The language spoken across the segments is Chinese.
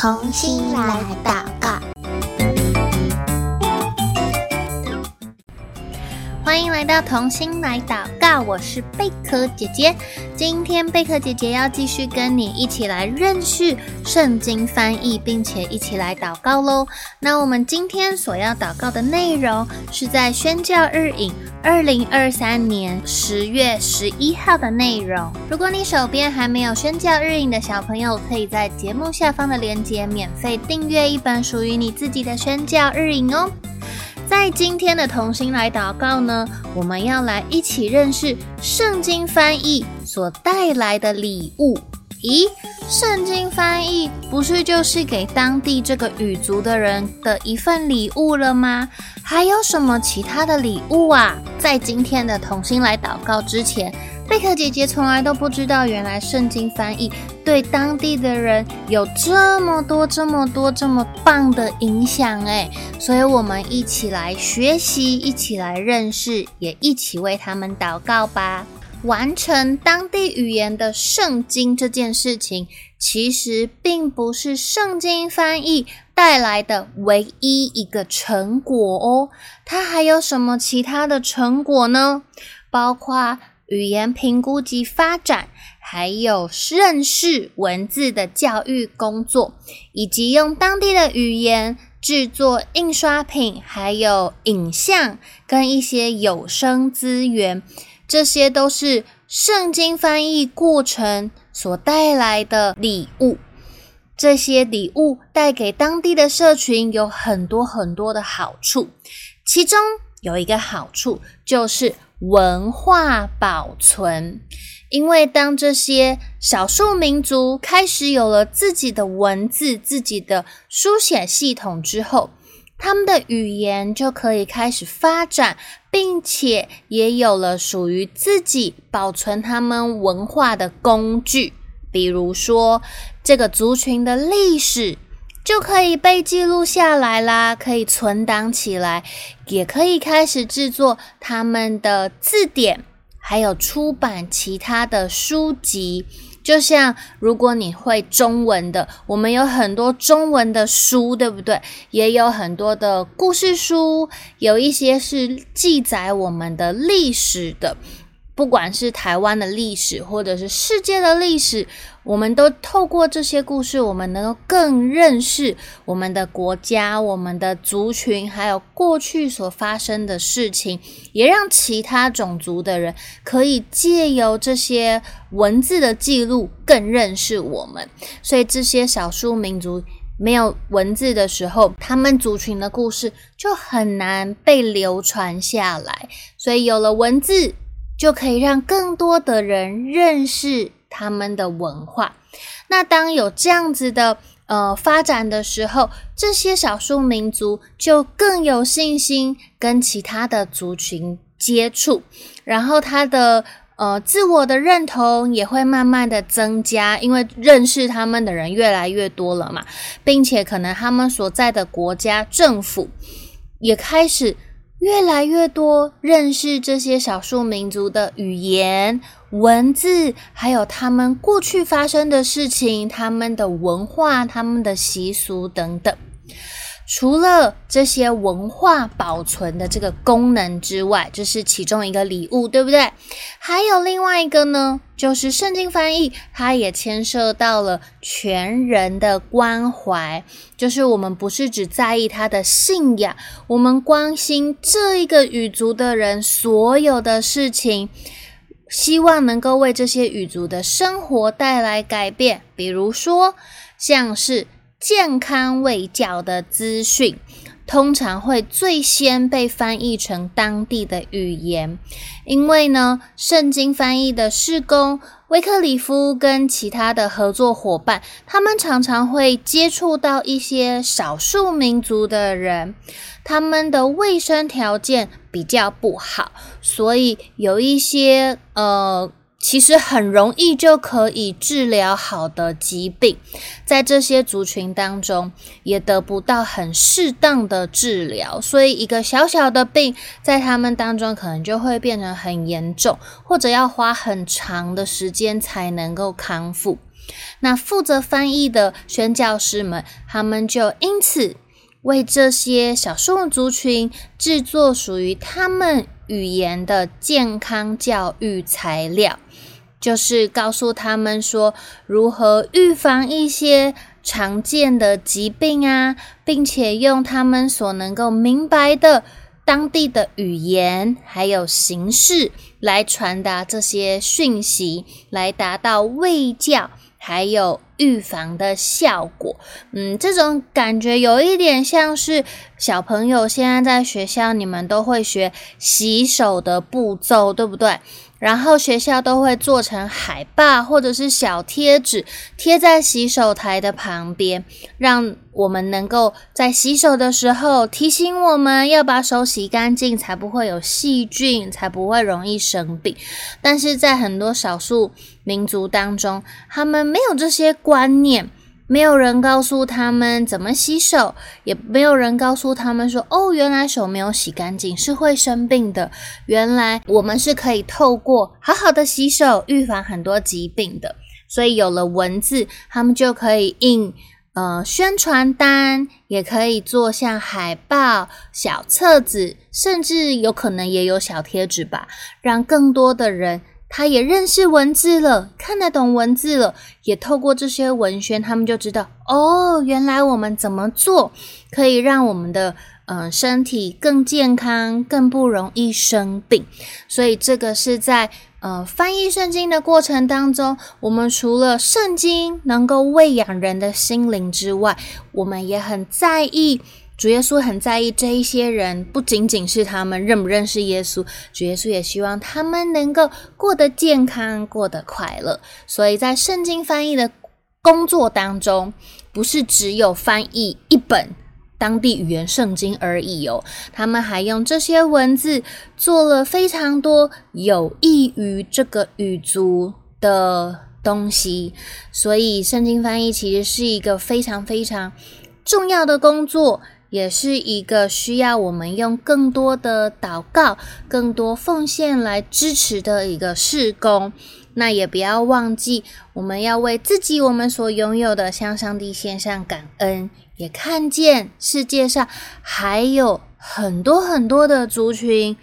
重新来到。欢迎来到童心来祷告，我是贝壳姐姐。今天贝壳姐姐要继续跟你一起来认识圣经翻译，并且一起来祷告喽。那我们今天所要祷告的内容是在宣教日影二零二三年十月十一号的内容。如果你手边还没有宣教日影的小朋友，可以在节目下方的链接免费订阅一本属于你自己的宣教日影哦。在今天的同心来祷告呢，我们要来一起认识圣经翻译所带来的礼物。咦，圣经翻译不是就是给当地这个语族的人的一份礼物了吗？还有什么其他的礼物啊？在今天的同心来祷告之前，贝壳姐姐从来都不知道，原来圣经翻译对当地的人有这么多、这么多、这么棒的影响诶，所以我们一起来学习，一起来认识，也一起为他们祷告吧。完成当地语言的圣经这件事情，其实并不是圣经翻译带来的唯一一个成果哦。它还有什么其他的成果呢？包括语言评估及发展，还有认识文字的教育工作，以及用当地的语言制作印刷品，还有影像跟一些有声资源，这些都是圣经翻译过程所带来的礼物。这些礼物带给当地的社群有很多很多的好处，其中有一个好处就是。文化保存，因为当这些少数民族开始有了自己的文字、自己的书写系统之后，他们的语言就可以开始发展，并且也有了属于自己保存他们文化的工具，比如说这个族群的历史。就可以被记录下来啦，可以存档起来，也可以开始制作他们的字典，还有出版其他的书籍。就像如果你会中文的，我们有很多中文的书，对不对？也有很多的故事书，有一些是记载我们的历史的。不管是台湾的历史，或者是世界的历史，我们都透过这些故事，我们能够更认识我们的国家、我们的族群，还有过去所发生的事情，也让其他种族的人可以借由这些文字的记录更认识我们。所以，这些少数民族没有文字的时候，他们族群的故事就很难被流传下来。所以，有了文字。就可以让更多的人认识他们的文化。那当有这样子的呃发展的时候，这些少数民族就更有信心跟其他的族群接触，然后他的呃自我的认同也会慢慢的增加，因为认识他们的人越来越多了嘛，并且可能他们所在的国家政府也开始。越来越多认识这些少数民族的语言、文字，还有他们过去发生的事情、他们的文化、他们的习俗等等。除了这些文化保存的这个功能之外，这是其中一个礼物，对不对？还有另外一个呢，就是圣经翻译，它也牵涉到了全人的关怀，就是我们不是只在意他的信仰，我们关心这一个语族的人所有的事情，希望能够为这些语族的生活带来改变，比如说像是。健康卫教的资讯通常会最先被翻译成当地的语言，因为呢，圣经翻译的事工，威克里夫跟其他的合作伙伴，他们常常会接触到一些少数民族的人，他们的卫生条件比较不好，所以有一些呃。其实很容易就可以治疗好的疾病，在这些族群当中也得不到很适当的治疗，所以一个小小的病在他们当中可能就会变成很严重，或者要花很长的时间才能够康复。那负责翻译的宣教师们，他们就因此为这些少数族群制作属于他们语言的健康教育材料，就是告诉他们说如何预防一些常见的疾病啊，并且用他们所能够明白的当地的语言还有形式来传达这些讯息，来达到卫教还有预防的效果。嗯，这种感觉有一点像是小朋友现在在学校，你们都会学洗手的步骤，对不对？然后学校都会做成海报或者是小贴纸，贴在洗手台的旁边，让我们能够在洗手的时候提醒我们要把手洗干净，才不会有细菌，才不会容易生病。但是在很多少数民族当中，他们没有这些观念。没有人告诉他们怎么洗手，也没有人告诉他们说：“哦，原来手没有洗干净是会生病的。原来我们是可以透过好好的洗手预防很多疾病的。”所以有了文字，他们就可以印呃宣传单，也可以做像海报、小册子，甚至有可能也有小贴纸吧，让更多的人。他也认识文字了，看得懂文字了，也透过这些文宣，他们就知道哦，原来我们怎么做可以让我们的呃身体更健康，更不容易生病。所以这个是在呃翻译圣经的过程当中，我们除了圣经能够喂养人的心灵之外，我们也很在意。主耶稣很在意这一些人，不仅仅是他们认不认识耶稣，主耶稣也希望他们能够过得健康，过得快乐。所以在圣经翻译的工作当中，不是只有翻译一本当地语言圣经而已哦，他们还用这些文字做了非常多有益于这个语族的东西。所以圣经翻译其实是一个非常非常重要的工作。也是一个需要我们用更多的祷告、更多奉献来支持的一个事工。那也不要忘记，我们要为自己我们所拥有的向上帝献上感恩，也看见世界上还有很多很多的族群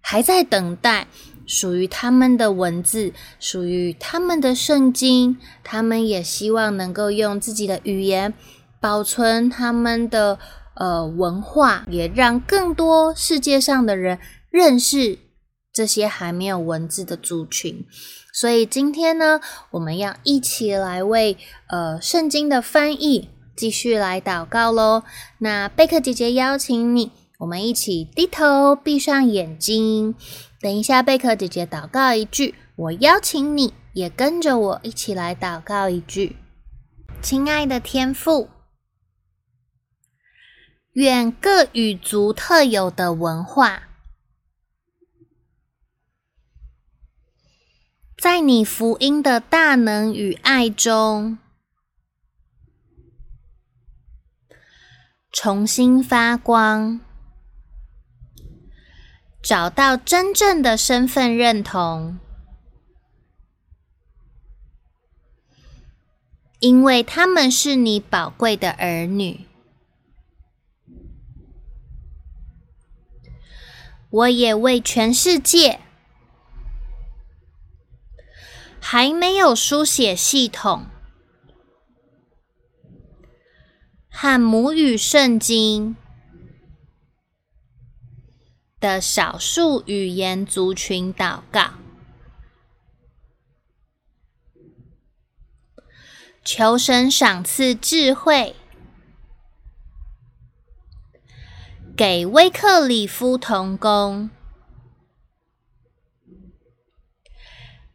还在等待属于他们的文字、属于他们的圣经。他们也希望能够用自己的语言保存他们的。呃，文化也让更多世界上的人认识这些还没有文字的族群。所以今天呢，我们要一起来为呃圣经的翻译继续来祷告喽。那贝克姐姐邀请你，我们一起低头闭上眼睛。等一下，贝克姐姐祷告一句，我邀请你也跟着我一起来祷告一句：亲爱的天父。愿各语族特有的文化，在你福音的大能与爱中，重新发光，找到真正的身份认同，因为他们是你宝贵的儿女。我也为全世界。还没有书写系统。和母语圣经。的少数语言族群祷告，求神赏赐智慧。给威克里夫同工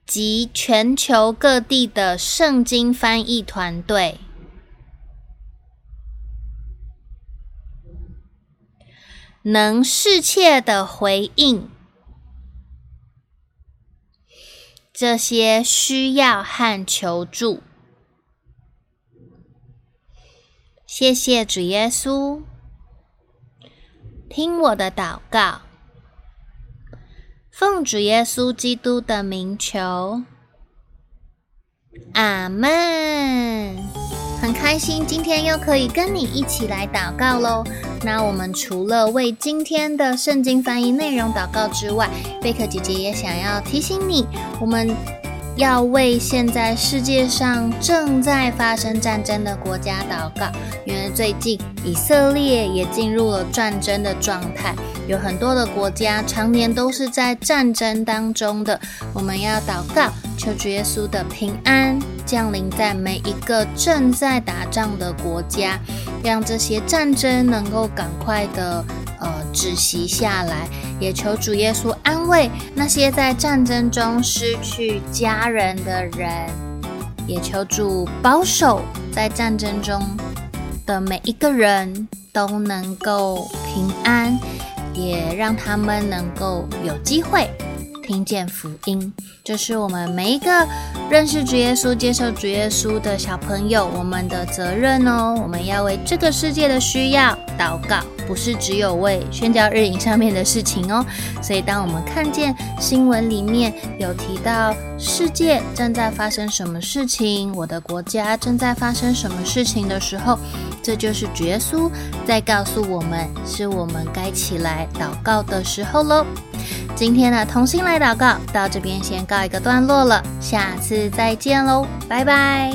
及全球各地的圣经翻译团队，能适切的回应这些需要和求助。谢谢主耶稣。听我的祷告，奉主耶稣基督的名求，阿门。很开心今天又可以跟你一起来祷告喽。那我们除了为今天的圣经翻译内容祷告之外，贝克姐姐也想要提醒你，我们。要为现在世界上正在发生战争的国家祷告，因为最近以色列也进入了战争的状态，有很多的国家常年都是在战争当中的。我们要祷告，求主耶稣的平安降临在每一个正在打仗的国家，让这些战争能够赶快的。呃，止息下来，也求主耶稣安慰那些在战争中失去家人的人，也求主保守在战争中的每一个人都能够平安，也让他们能够有机会。听见福音，这是我们每一个认识主耶稣、接受主耶稣的小朋友，我们的责任哦。我们要为这个世界的需要祷告，不是只有为宣教日营上面的事情哦。所以，当我们看见新闻里面有提到世界正在发生什么事情，我的国家正在发生什么事情的时候，这就是主耶稣在告诉我们，是我们该起来祷告的时候喽。今天的同心来祷告到这边先告一个段落了，下次再见喽，拜拜。